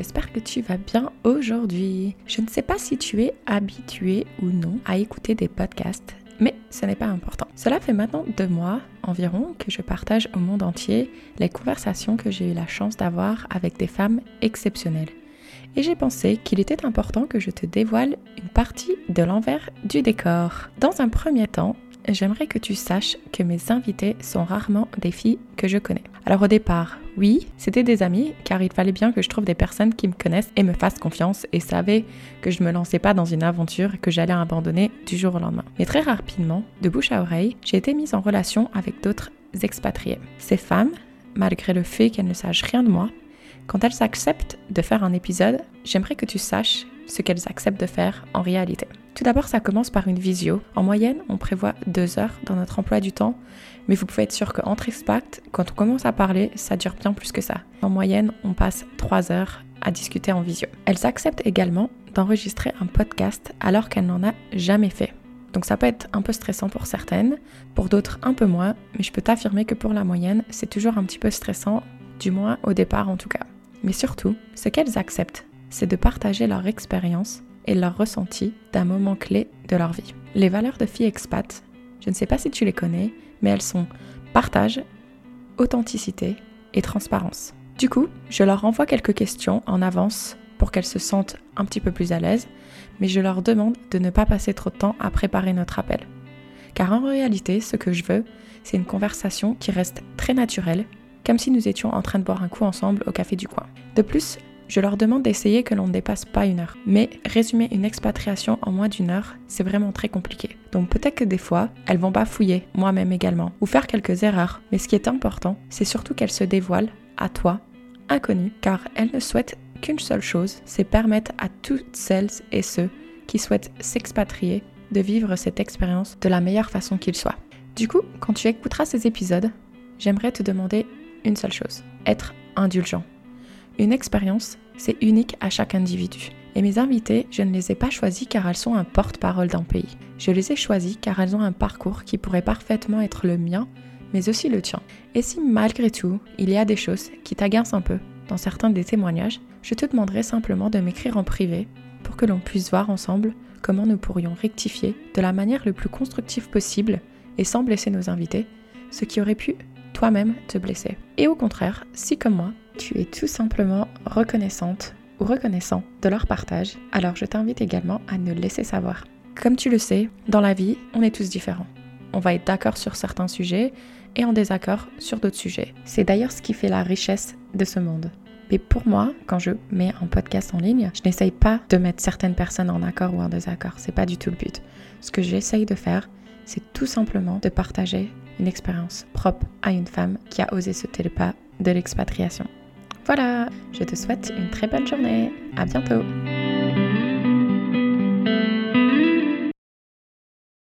j'espère que tu vas bien aujourd'hui. Je ne sais pas si tu es habitué ou non à écouter des podcasts, mais ce n'est pas important. Cela fait maintenant deux mois environ que je partage au monde entier les conversations que j'ai eu la chance d'avoir avec des femmes exceptionnelles. Et j'ai pensé qu'il était important que je te dévoile une partie de l'envers du décor. Dans un premier temps, j'aimerais que tu saches que mes invités sont rarement des filles que je connais. Alors au départ, oui, c'était des amis, car il fallait bien que je trouve des personnes qui me connaissent et me fassent confiance et savaient que je ne me lançais pas dans une aventure que j'allais abandonner du jour au lendemain. Mais très rapidement, de bouche à oreille, j'ai été mise en relation avec d'autres expatriés. Ces femmes, malgré le fait qu'elles ne sachent rien de moi, quand elles acceptent de faire un épisode, j'aimerais que tu saches ce qu'elles acceptent de faire en réalité. Tout d'abord, ça commence par une visio. En moyenne, on prévoit deux heures dans notre emploi du temps, mais vous pouvez être sûr qu'entre expats, quand on commence à parler, ça dure bien plus que ça. En moyenne, on passe trois heures à discuter en visio. Elles acceptent également d'enregistrer un podcast alors qu'elles n'en a jamais fait. Donc ça peut être un peu stressant pour certaines, pour d'autres un peu moins, mais je peux t'affirmer que pour la moyenne, c'est toujours un petit peu stressant, du moins au départ en tout cas. Mais surtout, ce qu'elles acceptent, c'est de partager leur expérience et leur ressenti d'un moment clé de leur vie. Les valeurs de filles expat, je ne sais pas si tu les connais, mais elles sont partage, authenticité et transparence. Du coup, je leur envoie quelques questions en avance pour qu'elles se sentent un petit peu plus à l'aise, mais je leur demande de ne pas passer trop de temps à préparer notre appel. Car en réalité, ce que je veux, c'est une conversation qui reste très naturelle, comme si nous étions en train de boire un coup ensemble au café du coin. De plus, je leur demande d'essayer que l'on ne dépasse pas une heure. Mais résumer une expatriation en moins d'une heure, c'est vraiment très compliqué. Donc peut-être que des fois, elles vont bafouiller, moi-même également, ou faire quelques erreurs. Mais ce qui est important, c'est surtout qu'elles se dévoilent à toi, inconnu, car elles ne souhaitent qu'une seule chose, c'est permettre à toutes celles et ceux qui souhaitent s'expatrier de vivre cette expérience de la meilleure façon qu'il soit. Du coup, quand tu écouteras ces épisodes, j'aimerais te demander une seule chose, être indulgent. Une expérience, c'est unique à chaque individu. Et mes invités, je ne les ai pas choisis car elles sont un porte-parole d'un pays. Je les ai choisis car elles ont un parcours qui pourrait parfaitement être le mien, mais aussi le tien. Et si malgré tout, il y a des choses qui t'agacent un peu dans certains des témoignages, je te demanderai simplement de m'écrire en privé pour que l'on puisse voir ensemble comment nous pourrions rectifier de la manière le plus constructive possible et sans blesser nos invités, ce qui aurait pu toi-même te blesser. Et au contraire, si comme moi, tu es tout simplement reconnaissante ou reconnaissant de leur partage, alors je t'invite également à nous laisser savoir. Comme tu le sais, dans la vie, on est tous différents. On va être d'accord sur certains sujets et en désaccord sur d'autres sujets. C'est d'ailleurs ce qui fait la richesse de ce monde. Mais pour moi, quand je mets un podcast en ligne, je n'essaye pas de mettre certaines personnes en accord ou en désaccord. C'est pas du tout le but. Ce que j'essaye de faire, c'est tout simplement de partager une expérience propre à une femme qui a osé sauter le pas de l'expatriation. Voilà, je te souhaite une très bonne journée. À bientôt.